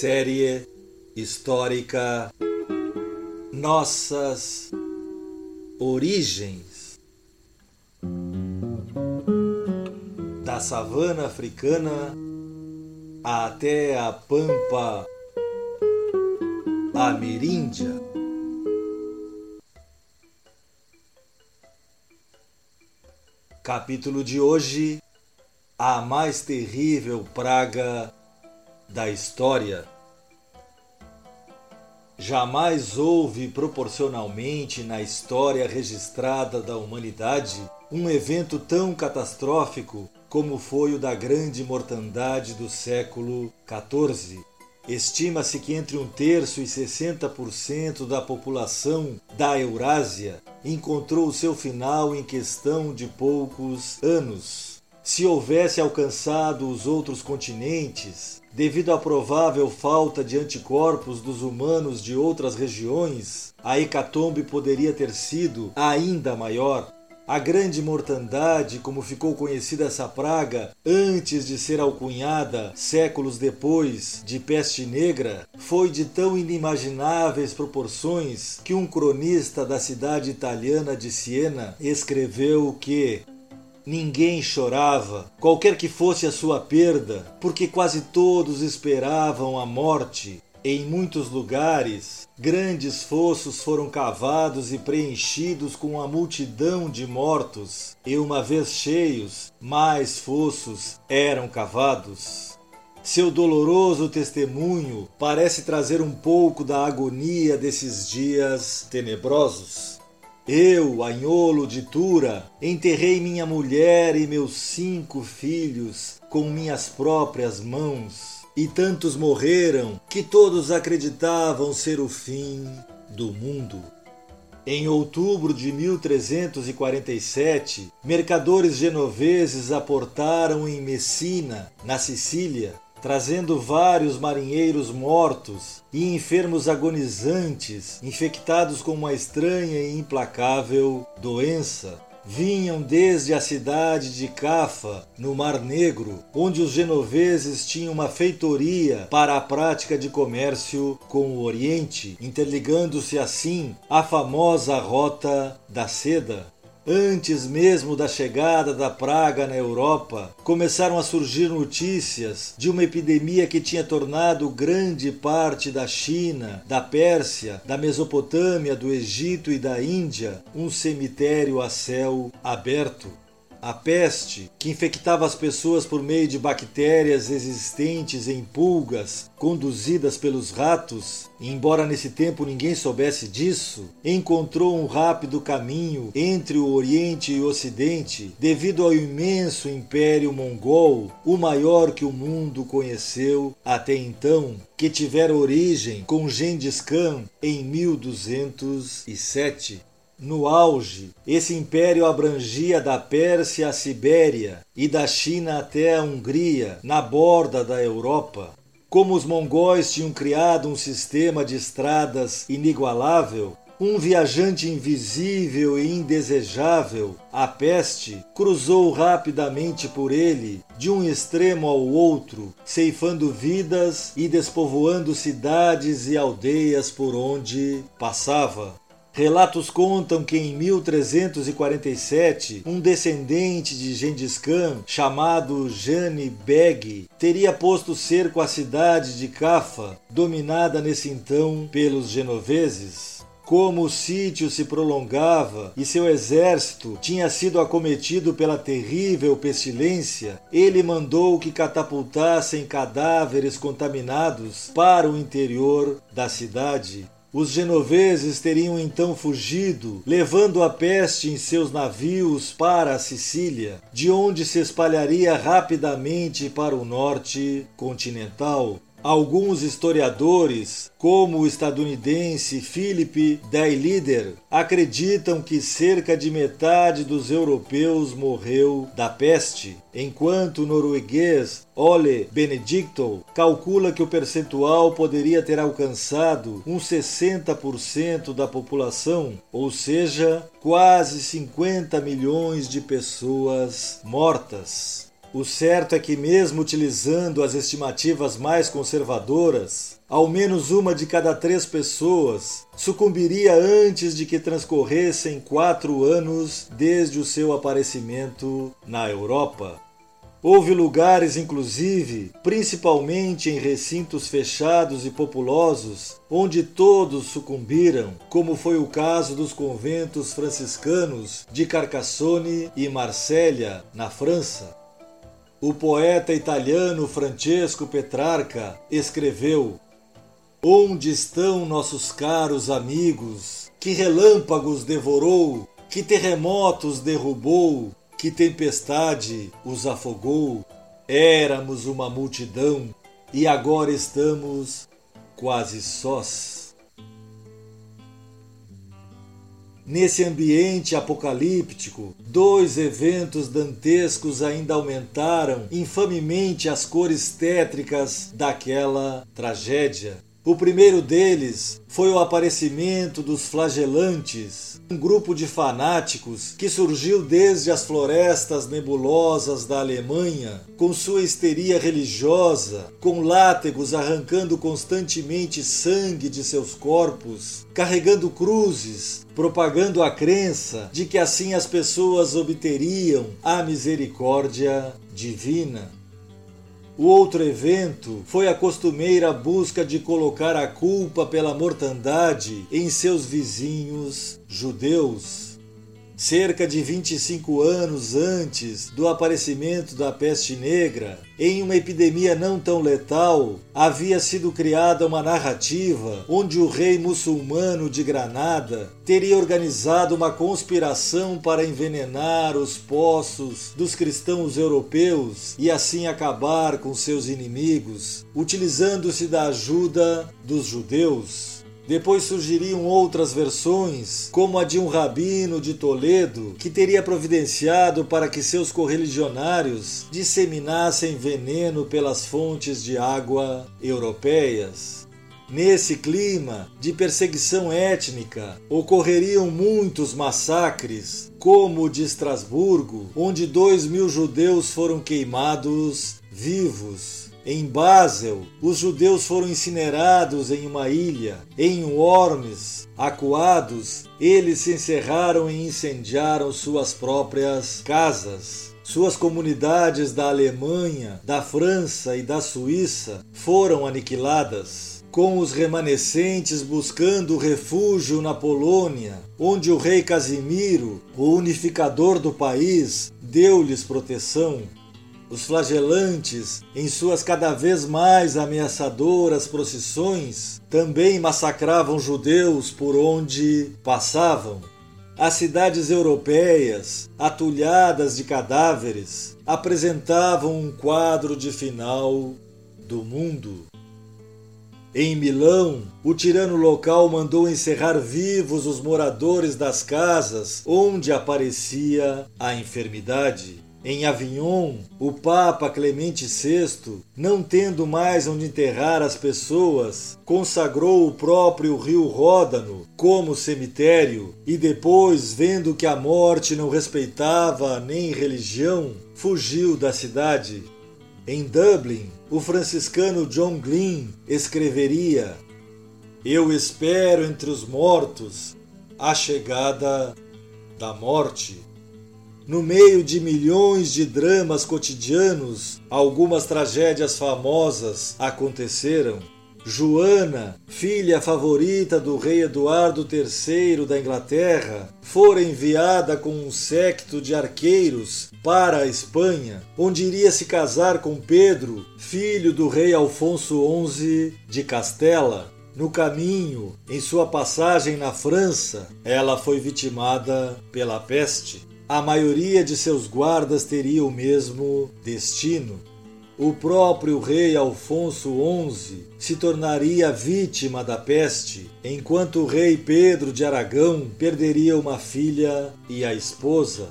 Série histórica Nossas Origens da savana africana até a pampa ameríndia. Capítulo de hoje: A mais terrível praga da história. Jamais houve proporcionalmente na história registrada da humanidade um evento tão catastrófico como foi o da grande mortandade do século XIV. Estima-se que entre um terço e 60% da população da Eurásia encontrou seu final em questão de poucos anos. Se houvesse alcançado os outros continentes, devido à provável falta de anticorpos dos humanos de outras regiões, a hecatombe poderia ter sido ainda maior. A grande mortandade, como ficou conhecida essa praga antes de ser alcunhada séculos depois de peste negra, foi de tão inimagináveis proporções que um cronista da cidade italiana de Siena escreveu que Ninguém chorava, qualquer que fosse a sua perda, porque quase todos esperavam a morte. Em muitos lugares, grandes fossos foram cavados e preenchidos com a multidão de mortos, e uma vez cheios, mais fossos eram cavados. Seu doloroso testemunho parece trazer um pouco da agonia desses dias tenebrosos. Eu, Anholo de Tura, enterrei minha mulher e meus cinco filhos com minhas próprias mãos, e tantos morreram que todos acreditavam ser o fim do mundo. Em outubro de 1347, mercadores genoveses aportaram em Messina, na Sicília, trazendo vários marinheiros mortos e enfermos agonizantes, infectados com uma estranha e implacável doença. Vinham desde a cidade de Cafa, no Mar Negro, onde os genoveses tinham uma feitoria para a prática de comércio com o Oriente, interligando-se assim à famosa Rota da Seda. Antes mesmo da chegada da praga na Europa, começaram a surgir notícias de uma epidemia que tinha tornado grande parte da China, da Pérsia, da Mesopotâmia, do Egito e da Índia um cemitério a céu aberto. A peste, que infectava as pessoas por meio de bactérias existentes em pulgas conduzidas pelos ratos, embora nesse tempo ninguém soubesse disso, encontrou um rápido caminho entre o Oriente e o Ocidente devido ao imenso Império Mongol, o maior que o mundo conheceu até então, que tivera origem com Gengis Khan em 1207. No auge, esse império abrangia da Pérsia à Sibéria e da China até a Hungria, na borda da Europa. Como os mongóis tinham criado um sistema de estradas inigualável, um viajante invisível e indesejável, a peste, cruzou rapidamente por ele, de um extremo ao outro, ceifando vidas e despovoando cidades e aldeias por onde passava. Relatos contam que em 1347, um descendente de Gengis Khan, chamado Jani Beg, teria posto cerco à cidade de Cafa, dominada nesse então pelos genoveses. Como o sítio se prolongava e seu exército tinha sido acometido pela terrível pestilência, ele mandou que catapultassem cadáveres contaminados para o interior da cidade. Os genoveses teriam então fugido, levando a peste em seus navios para a Sicília, de onde se espalharia rapidamente para o norte continental. Alguns historiadores, como o estadunidense Philip Daylider, acreditam que cerca de metade dos europeus morreu da peste, enquanto o norueguês Ole Benedicto calcula que o percentual poderia ter alcançado uns 60% da população, ou seja, quase 50 milhões de pessoas mortas. O certo é que, mesmo utilizando as estimativas mais conservadoras, ao menos uma de cada três pessoas sucumbiria antes de que transcorressem quatro anos desde o seu aparecimento na Europa. Houve lugares, inclusive, principalmente em recintos fechados e populosos, onde todos sucumbiram, como foi o caso dos conventos franciscanos de Carcassonne e Marsella, na França. O poeta italiano Francesco Petrarca escreveu: Onde estão nossos caros amigos? Que relâmpagos devorou, que terremotos derrubou, que tempestade os afogou. Éramos uma multidão e agora estamos quase sós. Nesse ambiente apocalíptico, dois eventos dantescos ainda aumentaram infamemente as cores tétricas daquela tragédia. O primeiro deles foi o aparecimento dos flagelantes, um grupo de fanáticos que surgiu desde as florestas nebulosas da Alemanha, com sua histeria religiosa, com látegos arrancando constantemente sangue de seus corpos, carregando cruzes, propagando a crença de que assim as pessoas obteriam a misericórdia divina. O outro evento foi a costumeira busca de colocar a culpa pela mortandade em seus vizinhos judeus. Cerca de 25 anos antes do aparecimento da peste negra, em uma epidemia não tão letal, havia sido criada uma narrativa onde o rei muçulmano de Granada teria organizado uma conspiração para envenenar os poços dos cristãos europeus e assim acabar com seus inimigos, utilizando-se da ajuda dos judeus. Depois surgiriam outras versões, como a de um rabino de Toledo, que teria providenciado para que seus correligionários disseminassem veneno pelas fontes de água europeias. Nesse clima de perseguição étnica, ocorreriam muitos massacres, como o de Estrasburgo, onde dois mil judeus foram queimados vivos. Em Basel, os judeus foram incinerados em uma ilha. Em Worms, acuados, eles se encerraram e incendiaram suas próprias casas. Suas comunidades da Alemanha, da França e da Suíça foram aniquiladas, com os remanescentes buscando refúgio na Polônia, onde o rei Casimiro, o unificador do país, deu-lhes proteção. Os flagelantes, em suas cada vez mais ameaçadoras procissões, também massacravam judeus por onde passavam. As cidades europeias, atulhadas de cadáveres, apresentavam um quadro de final do mundo. Em Milão, o tirano local mandou encerrar vivos os moradores das casas onde aparecia a enfermidade. Em Avignon, o Papa Clemente VI, não tendo mais onde enterrar as pessoas, consagrou o próprio rio Ródano como cemitério e depois, vendo que a morte não respeitava nem religião, fugiu da cidade. Em Dublin, o franciscano John Glynn escreveria: Eu espero entre os mortos a chegada da morte. No meio de milhões de dramas cotidianos, algumas tragédias famosas aconteceram. Joana, filha favorita do rei Eduardo III da Inglaterra, fora enviada com um séquito de arqueiros para a Espanha, onde iria se casar com Pedro, filho do rei Alfonso XI de Castela. No caminho, em sua passagem na França, ela foi vitimada pela peste a maioria de seus guardas teria o mesmo destino. O próprio rei Alfonso XI se tornaria vítima da peste, enquanto o rei Pedro de Aragão perderia uma filha e a esposa.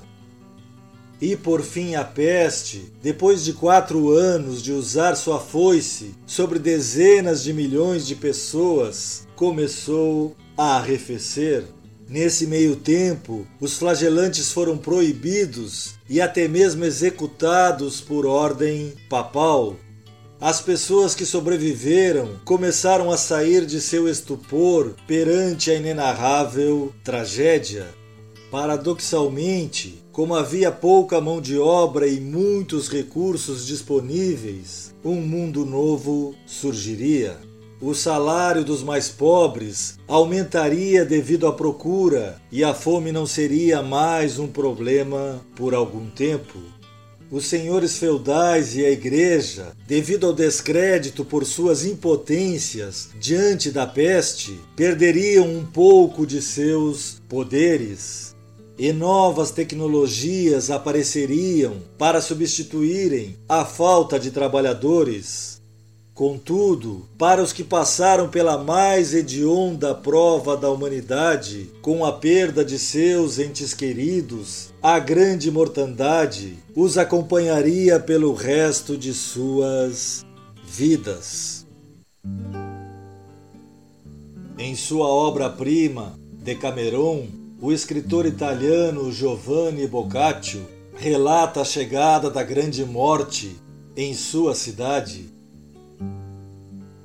E por fim a peste, depois de quatro anos de usar sua foice sobre dezenas de milhões de pessoas, começou a arrefecer Nesse meio tempo, os flagelantes foram proibidos e até mesmo executados por ordem papal. As pessoas que sobreviveram começaram a sair de seu estupor perante a inenarrável tragédia. Paradoxalmente, como havia pouca mão de obra e muitos recursos disponíveis, um mundo novo surgiria o salário dos mais pobres aumentaria devido à procura e a fome não seria mais um problema por algum tempo. Os senhores feudais e a igreja, devido ao descrédito por suas impotências diante da peste, perderiam um pouco de seus poderes. E novas tecnologias apareceriam para substituírem a falta de trabalhadores Contudo, para os que passaram pela mais hedionda prova da humanidade, com a perda de seus entes queridos, a grande mortandade os acompanharia pelo resto de suas vidas. Em sua obra-prima, Decameron, o escritor italiano Giovanni Boccaccio relata a chegada da grande morte em sua cidade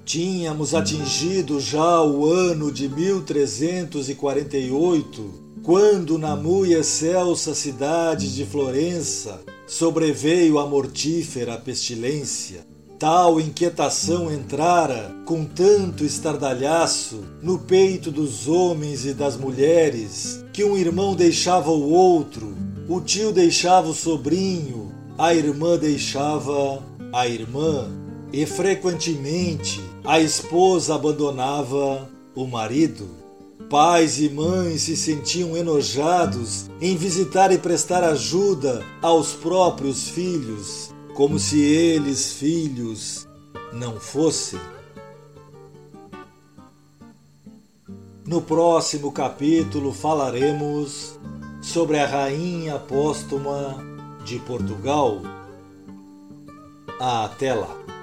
Tínhamos atingido já o ano de 1348, quando na muito excelsa cidade de Florença sobreveio a mortífera pestilência. Tal inquietação entrara com tanto estardalhaço no peito dos homens e das mulheres, que um irmão deixava o outro, o tio deixava o sobrinho, a irmã deixava a irmã, e frequentemente a esposa abandonava o marido. Pais e mães se sentiam enojados em visitar e prestar ajuda aos próprios filhos, como se eles, filhos, não fossem. No próximo capítulo falaremos sobre a rainha póstuma de Portugal. Até lá!